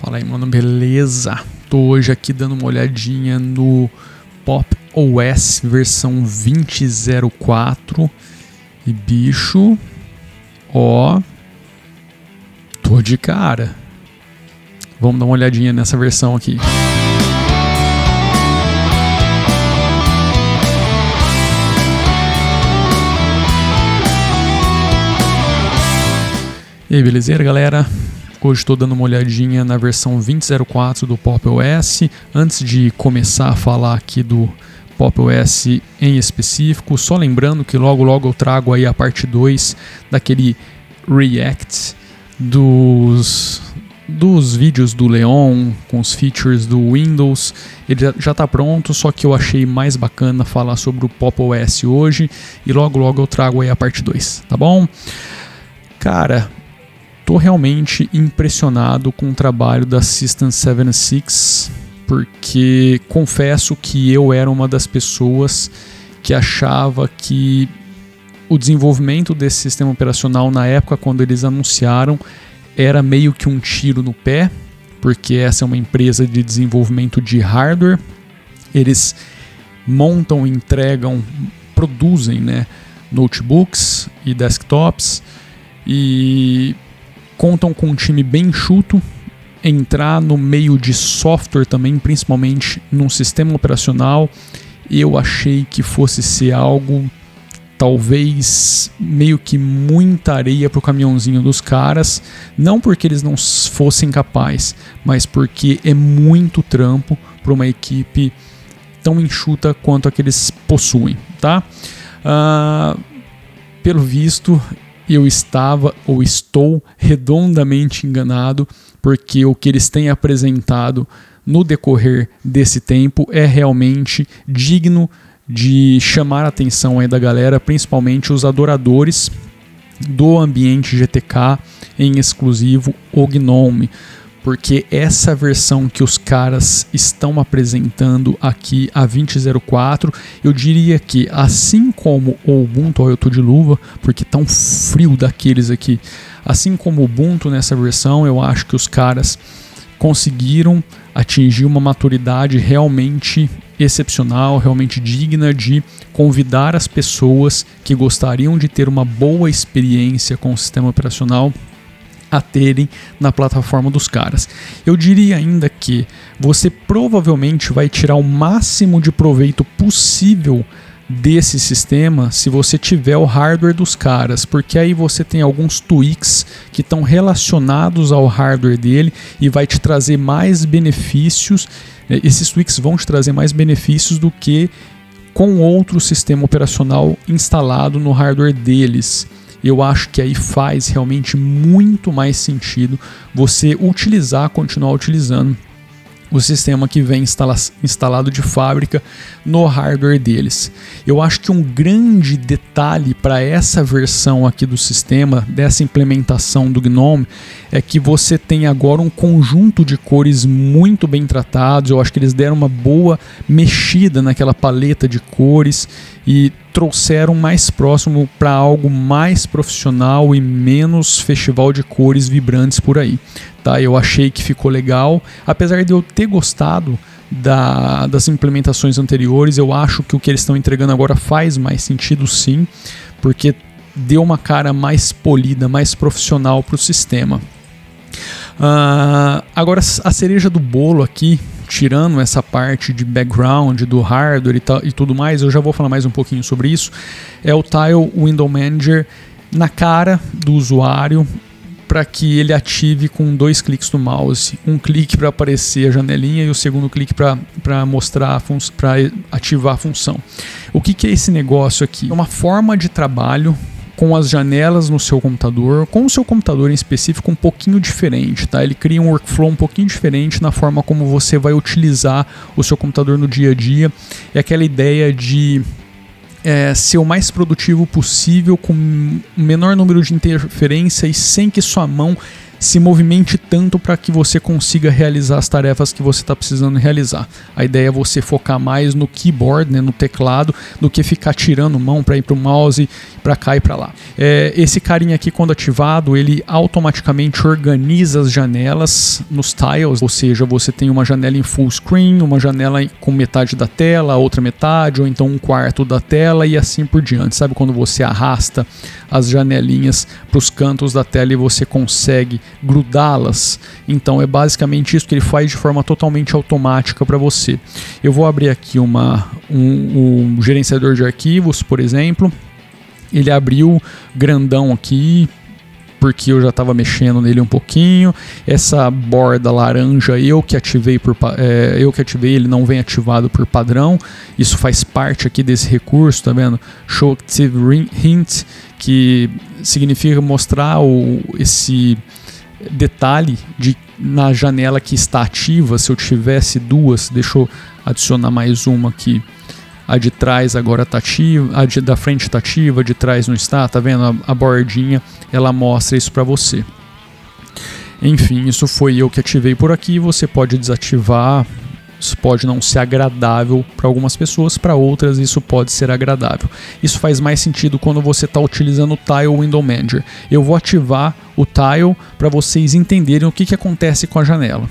Fala aí, mano, beleza? Tô hoje aqui dando uma olhadinha no Pop OS versão 2004 e bicho, ó, tô de cara. Vamos dar uma olhadinha nessa versão aqui. E aí, beleza, galera? Hoje estou dando uma olhadinha na versão 2004 do Pop OS. Antes de começar a falar aqui do Pop OS em específico, só lembrando que logo logo eu trago aí a parte 2 daquele React dos dos vídeos do Leon com os features do Windows. Ele já está pronto, só que eu achei mais bacana falar sobre o Pop OS hoje e logo logo eu trago aí a parte 2, tá bom? Cara, Estou realmente impressionado com o trabalho da System 76, porque confesso que eu era uma das pessoas que achava que o desenvolvimento desse sistema operacional na época quando eles anunciaram era meio que um tiro no pé, porque essa é uma empresa de desenvolvimento de hardware. Eles montam, entregam, produzem, né, notebooks e desktops e contam com um time bem enxuto, entrar no meio de software também, principalmente num sistema operacional, eu achei que fosse ser algo talvez meio que muita areia para o caminhãozinho dos caras, não porque eles não fossem capazes, mas porque é muito trampo para uma equipe tão enxuta quanto a que eles possuem, tá? Uh, pelo visto, eu estava ou estou redondamente enganado, porque o que eles têm apresentado no decorrer desse tempo é realmente digno de chamar a atenção aí da galera, principalmente os adoradores do ambiente GTK em exclusivo o Gnome porque essa versão que os caras estão apresentando aqui, a 2004, eu diria que assim como o Ubuntu, ó, eu tô de luva, porque tá um frio daqueles aqui, assim como o Ubuntu nessa versão, eu acho que os caras conseguiram atingir uma maturidade realmente excepcional, realmente digna de convidar as pessoas que gostariam de ter uma boa experiência com o sistema operacional a terem na plataforma dos caras. Eu diria ainda que você provavelmente vai tirar o máximo de proveito possível desse sistema se você tiver o hardware dos caras, porque aí você tem alguns tweaks que estão relacionados ao hardware dele e vai te trazer mais benefícios. Né, esses tweaks vão te trazer mais benefícios do que com outro sistema operacional instalado no hardware deles eu acho que aí faz realmente muito mais sentido você utilizar, continuar utilizando o sistema que vem instala instalado de fábrica no hardware deles. Eu acho que um grande detalhe para essa versão aqui do sistema, dessa implementação do GNOME, é que você tem agora um conjunto de cores muito bem tratados. Eu acho que eles deram uma boa mexida naquela paleta de cores e trouxeram mais próximo para algo mais profissional e menos festival de cores vibrantes por aí tá? Eu achei que ficou legal, apesar de eu ter gostado da, das implementações anteriores, eu acho que o que eles estão entregando agora faz mais sentido sim, porque deu uma cara mais polida, mais profissional para o sistema. Uh, agora a cereja do bolo aqui, tirando essa parte de background do hardware e, e, tudo mais, eu já vou falar mais um pouquinho sobre isso, é o Tile Window Manager na cara do usuário para que ele ative com dois cliques do mouse. Um clique para aparecer a janelinha e o segundo clique para mostrar, para ativar a função. O que, que é esse negócio aqui? É uma forma de trabalho com as janelas no seu computador, com o seu computador em específico um pouquinho diferente, tá? Ele cria um workflow um pouquinho diferente na forma como você vai utilizar o seu computador no dia a dia. É aquela ideia de é, ser o mais produtivo possível, com o menor número de interferência e sem que sua mão se movimente tanto para que você consiga realizar as tarefas que você está precisando realizar. A ideia é você focar mais no keyboard, né, no teclado, do que ficar tirando mão para ir para o mouse, para cá e para lá. É, esse carinha aqui, quando ativado, ele automaticamente organiza as janelas nos tiles, ou seja, você tem uma janela em full screen, uma janela com metade da tela, outra metade, ou então um quarto da tela e assim por diante. Sabe quando você arrasta as janelinhas para os cantos da tela e você consegue grudá-las? Então é basicamente isso que ele faz de forma totalmente automática para você. Eu vou abrir aqui uma, um, um gerenciador de arquivos, por exemplo. Ele abriu grandão aqui, porque eu já estava mexendo nele um pouquinho. Essa borda laranja eu que ativei por é, eu que ativei, ele não vem ativado por padrão. Isso faz parte aqui desse recurso, tá vendo? Show Active Hint, que significa mostrar o, esse detalhe de na janela que está ativa. Se eu tivesse duas, deixa eu adicionar mais uma aqui a de trás agora tá ativa, a de, da frente tá ativa, a de trás não está, tá vendo? A, a bordinha, ela mostra isso para você. Enfim, isso foi eu que ativei por aqui, você pode desativar, isso pode não ser agradável para algumas pessoas, para outras isso pode ser agradável. Isso faz mais sentido quando você está utilizando o Tile Window Manager. Eu vou ativar o Tile para vocês entenderem o que, que acontece com a janela.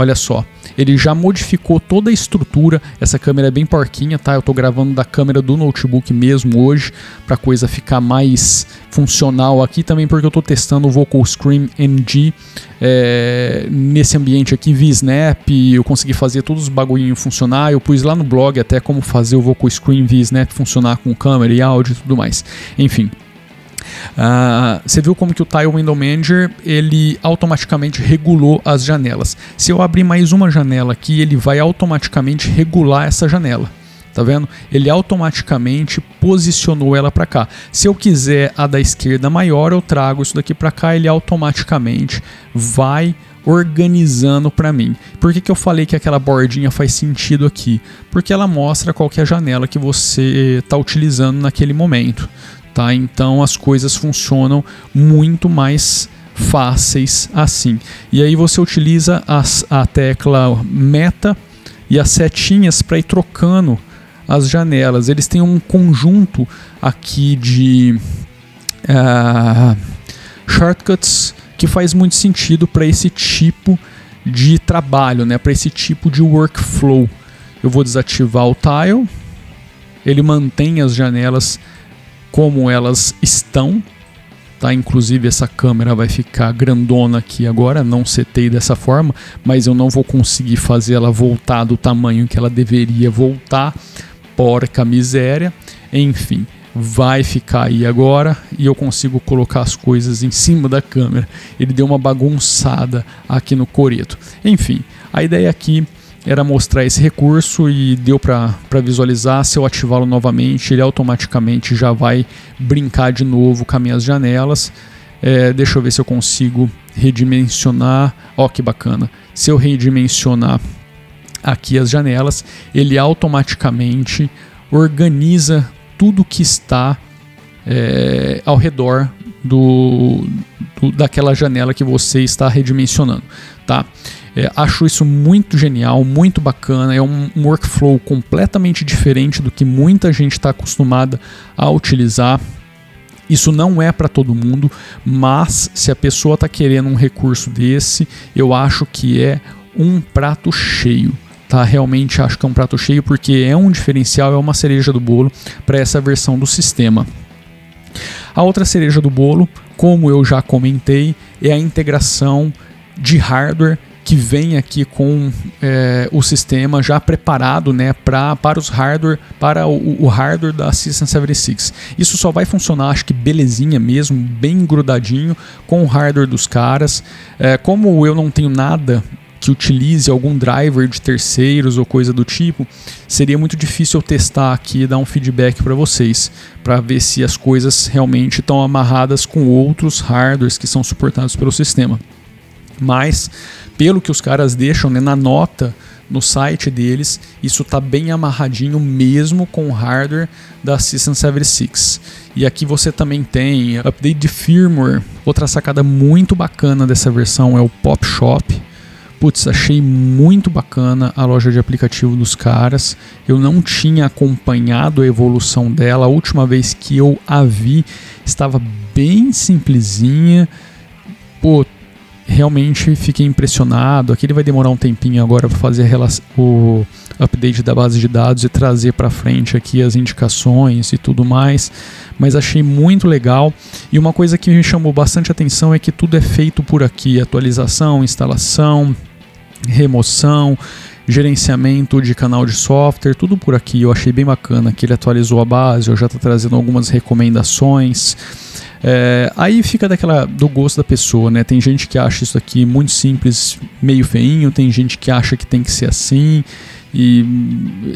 Olha só, ele já modificou toda a estrutura. Essa câmera é bem porquinha, tá? Eu tô gravando da câmera do notebook mesmo hoje, para coisa ficar mais funcional aqui também, porque eu tô testando o Vocal Scream MG é, nesse ambiente aqui, VSnap. Eu consegui fazer todos os bagulhinhos funcionar. Eu pus lá no blog até como fazer o Vocal Scream VSnap funcionar com câmera e áudio e tudo mais. Enfim. Uh, você viu como que o Tile Window Manager ele automaticamente regulou as janelas. Se eu abrir mais uma janela aqui, ele vai automaticamente regular essa janela. Tá vendo? Ele automaticamente posicionou ela para cá. Se eu quiser a da esquerda maior, eu trago isso daqui para cá, ele automaticamente vai organizando para mim. Por que, que eu falei que aquela bordinha faz sentido aqui? Porque ela mostra qual é a janela que você está utilizando naquele momento tá? Então as coisas funcionam muito mais fáceis assim. E aí você utiliza as, a tecla meta e as setinhas para ir trocando as janelas. Eles têm um conjunto aqui de uh, shortcuts que faz muito sentido para esse tipo de trabalho, né? para esse tipo de workflow. Eu vou desativar o tile, ele mantém as janelas como elas estão. Tá? Inclusive essa câmera vai ficar grandona aqui agora, não setei dessa forma, mas eu não vou conseguir fazer ela voltar do tamanho que ela deveria voltar. Porca miséria. Enfim, vai ficar aí agora e eu consigo colocar as coisas em cima da câmera. Ele deu uma bagunçada aqui no coreto. Enfim, a ideia aqui era mostrar esse recurso e deu para visualizar. Se eu ativá-lo novamente, ele automaticamente já vai brincar de novo com as minhas janelas. É, deixa eu ver se eu consigo redimensionar. Ó, que bacana! Se eu redimensionar aqui as janelas, ele automaticamente organiza tudo que está é, ao redor do, do, daquela janela que você está redimensionando, tá? É, acho isso muito genial, muito bacana. É um, um workflow completamente diferente do que muita gente está acostumada a utilizar. Isso não é para todo mundo, mas se a pessoa está querendo um recurso desse, eu acho que é um prato cheio. Tá, realmente acho que é um prato cheio porque é um diferencial, é uma cereja do bolo para essa versão do sistema. A outra cereja do bolo, como eu já comentei, é a integração de hardware que vem aqui com é, o sistema já preparado né, pra, para os hardware, para o, o, hardware da System 76. Isso só vai funcionar, acho que belezinha mesmo, bem grudadinho com o hardware dos caras. É, como eu não tenho nada que utilize algum driver de terceiros ou coisa do tipo, seria muito difícil eu testar aqui e dar um feedback para vocês, para ver se as coisas realmente estão amarradas com outros hardwares que são suportados pelo sistema. Mas, pelo que os caras deixam né, na nota no site deles, isso está bem amarradinho mesmo com o hardware da System 76. E aqui você também tem update de firmware. Outra sacada muito bacana dessa versão é o Pop Shop. Putz, achei muito bacana a loja de aplicativo dos caras. Eu não tinha acompanhado a evolução dela. A última vez que eu a vi estava bem simplesinha. Pô, realmente fiquei impressionado. Aqui ele vai demorar um tempinho agora para fazer o update da base de dados e trazer para frente aqui as indicações e tudo mais. Mas achei muito legal. E uma coisa que me chamou bastante atenção é que tudo é feito por aqui: atualização, instalação, remoção, gerenciamento de canal de software, tudo por aqui. Eu achei bem bacana que ele atualizou a base, eu já está trazendo algumas recomendações. É, aí fica daquela do gosto da pessoa, né? Tem gente que acha isso aqui muito simples, meio feinho, tem gente que acha que tem que ser assim. E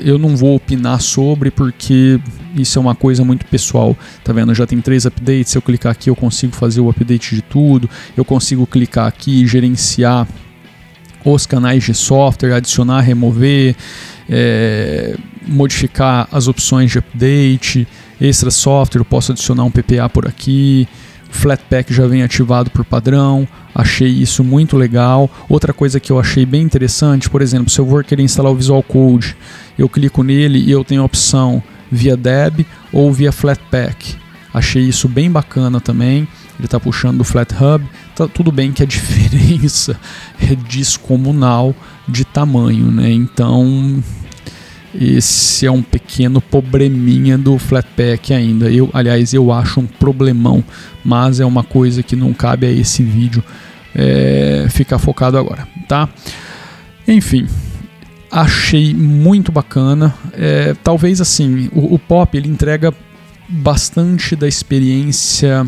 eu não vou opinar sobre porque isso é uma coisa muito pessoal. Tá vendo? Já tem três updates. Se eu clicar aqui, eu consigo fazer o update de tudo. Eu consigo clicar aqui e gerenciar os canais de software, adicionar, remover, é, modificar as opções de update, extra software, eu posso adicionar um PPA por aqui, Flatpak já vem ativado por padrão, achei isso muito legal. Outra coisa que eu achei bem interessante, por exemplo, se eu for querer instalar o Visual Code, eu clico nele e eu tenho a opção via Deb ou via Flatpak. Achei isso bem bacana também. Ele está puxando do Flat Hub. Tá, tudo bem que a diferença é descomunal de tamanho, né? Então esse é um pequeno probleminha do Flatpak ainda. Eu, aliás, eu acho um problemão, mas é uma coisa que não cabe a esse vídeo é, ficar focado agora, tá? Enfim, achei muito bacana. É, talvez assim, o, o Pop ele entrega bastante da experiência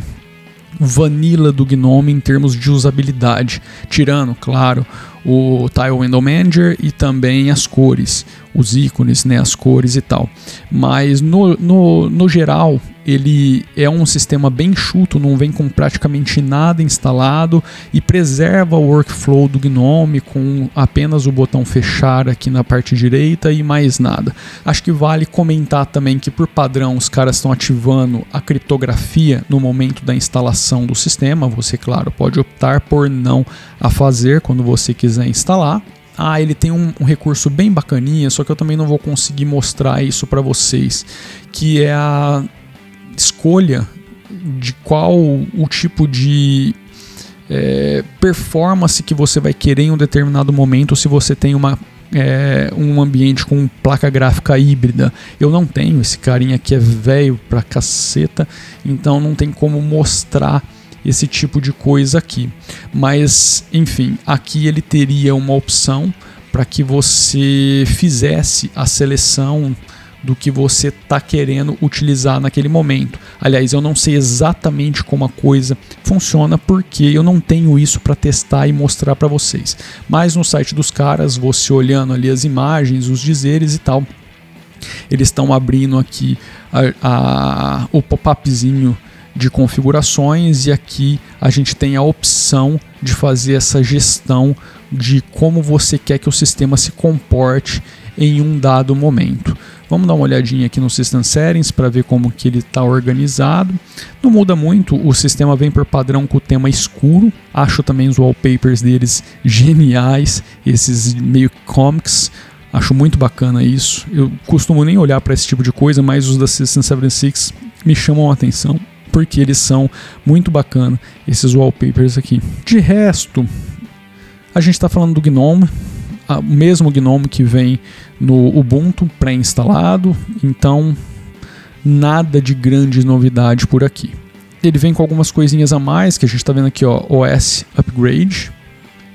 vanilla do Gnome em termos de usabilidade, tirando, claro, o Tile Window Manager e também as cores, os ícones, né, as cores e tal. Mas no, no, no geral, ele é um sistema bem chuto, não vem com praticamente nada instalado e preserva o workflow do Gnome com apenas o botão fechar aqui na parte direita e mais nada. Acho que vale comentar também que por padrão os caras estão ativando a criptografia no momento da instalação do sistema. Você, claro, pode optar por não a fazer quando você quiser instalar. Ah, ele tem um, um, recurso bem bacaninha, só que eu também não vou conseguir mostrar isso para vocês, que é a escolha de qual o tipo de é, performance que você vai querer em um determinado momento se você tem uma é, um ambiente com placa gráfica híbrida. Eu não tenho, esse carinha aqui é velho pra caceta, então não tem como mostrar esse tipo de coisa aqui. Mas, enfim, aqui ele teria uma opção para que você fizesse a seleção do que você está querendo utilizar naquele momento. Aliás, eu não sei exatamente como a coisa funciona porque eu não tenho isso para testar e mostrar para vocês. Mas no site dos caras, você olhando ali as imagens, os dizeres e tal, eles estão abrindo aqui a, a, o pop-upzinho de configurações e aqui a gente tem a opção de fazer essa gestão de como você quer que o sistema se comporte em um dado momento. Vamos dar uma olhadinha aqui no System Settings para ver como que ele está organizado. Não muda muito, o sistema vem por padrão com o tema escuro. Acho também os wallpapers deles geniais, esses meio comics. Acho muito bacana isso. Eu costumo nem olhar para esse tipo de coisa, mas os da System 76 me chamam a atenção porque eles são muito bacana esses wallpapers aqui. De resto, a gente está falando do GNOME, o mesmo GNOME que vem no Ubuntu pré-instalado, então nada de grande novidade por aqui. Ele vem com algumas coisinhas a mais, que a gente está vendo aqui, ó, OS Upgrade.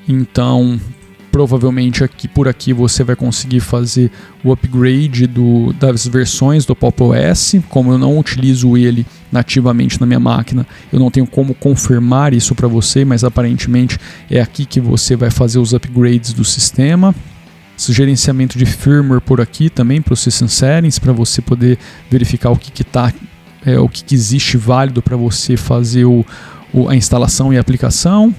Então, provavelmente aqui por aqui você vai conseguir fazer o upgrade do, das versões do Pop OS. Como eu não utilizo ele nativamente na minha máquina, eu não tenho como confirmar isso para você, mas aparentemente é aqui que você vai fazer os upgrades do sistema gerenciamento de firmware por aqui também System Settings, para você poder verificar o que, que tá, é, o que, que existe válido para você fazer o, o, a instalação e a aplicação.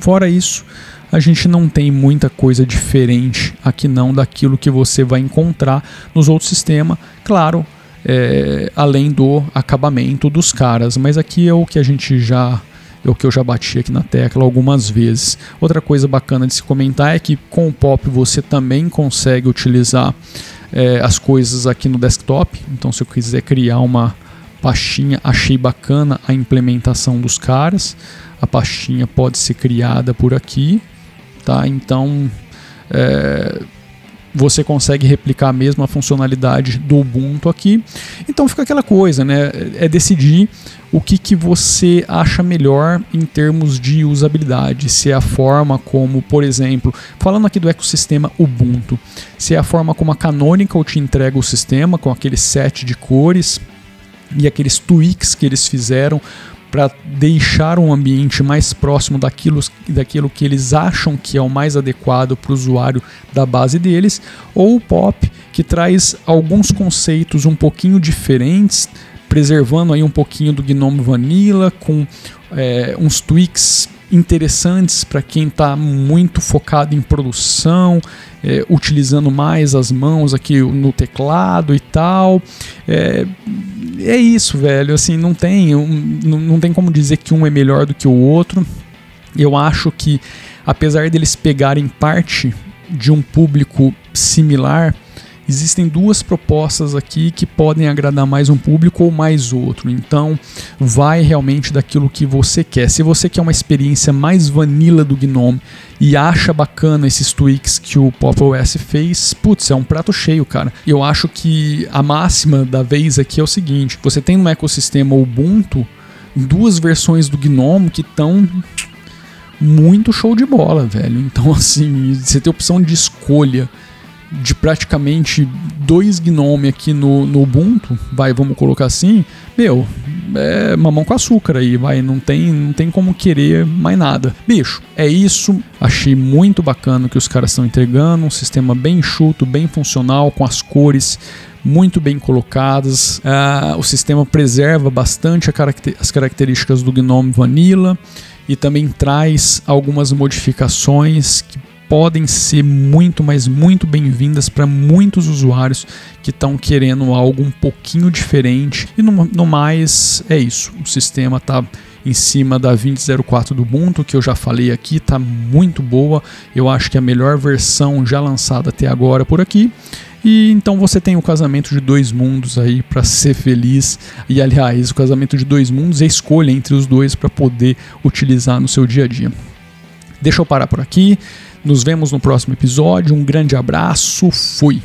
Fora isso, a gente não tem muita coisa diferente aqui não daquilo que você vai encontrar nos outros sistemas. Claro, é, além do acabamento dos caras, mas aqui é o que a gente já é o que eu já bati aqui na tecla algumas vezes. Outra coisa bacana de se comentar é que com o Pop você também consegue utilizar é, as coisas aqui no desktop. Então, se eu quiser criar uma pastinha, achei bacana a implementação dos caras. A pastinha pode ser criada por aqui tá? Então é, você consegue replicar a mesma funcionalidade do Ubuntu aqui. Então fica aquela coisa, né? É decidir o que, que você acha melhor em termos de usabilidade. Se é a forma como, por exemplo, falando aqui do ecossistema Ubuntu, se é a forma como a Canonical te entrega o sistema, com aquele set de cores e aqueles tweaks que eles fizeram para deixar um ambiente mais próximo daquilo, daquilo que eles acham que é o mais adequado para o usuário da base deles, ou o pop, que traz alguns conceitos um pouquinho diferentes, preservando aí um pouquinho do Gnome Vanilla, com é, uns tweaks interessantes para quem está muito focado em produção, é, utilizando mais as mãos aqui no teclado e tal. É, é isso, velho. Assim, não tem, um, não, não tem como dizer que um é melhor do que o outro. Eu acho que, apesar deles pegarem parte de um público similar, existem duas propostas aqui que podem agradar mais um público ou mais outro. Então, vai realmente daquilo que você quer. Se você quer uma experiência mais vanilla do Gnome e acha bacana esses tweaks que o Pop OS fez, putz, é um prato cheio, cara. Eu acho que a máxima da vez aqui é o seguinte: você tem no ecossistema Ubuntu duas versões do Gnome que estão muito show de bola, velho. Então, assim, você tem opção de escolha de praticamente dois Gnome aqui no, no Ubuntu, vai, vamos colocar assim, meu, é mamão com açúcar aí, vai, não tem, não tem como querer mais nada. Bicho, é isso, achei muito bacana o que os caras estão entregando, um sistema bem enxuto, bem funcional, com as cores muito bem colocadas. Ah, o sistema preserva bastante caracter as características do Gnome Vanilla e também traz algumas modificações que podem ser muito, mas muito bem-vindas para muitos usuários que estão querendo algo um pouquinho diferente. E no, no mais, é isso. O sistema está em cima da 2004 do Ubuntu, que eu já falei aqui, está muito boa. Eu acho que é a melhor versão já lançada até agora por aqui. E então você tem o casamento de dois mundos aí para ser feliz. E aliás, o casamento de dois mundos é escolha entre os dois para poder utilizar no seu dia a dia. Deixa eu parar por aqui. Nos vemos no próximo episódio. Um grande abraço. Fui.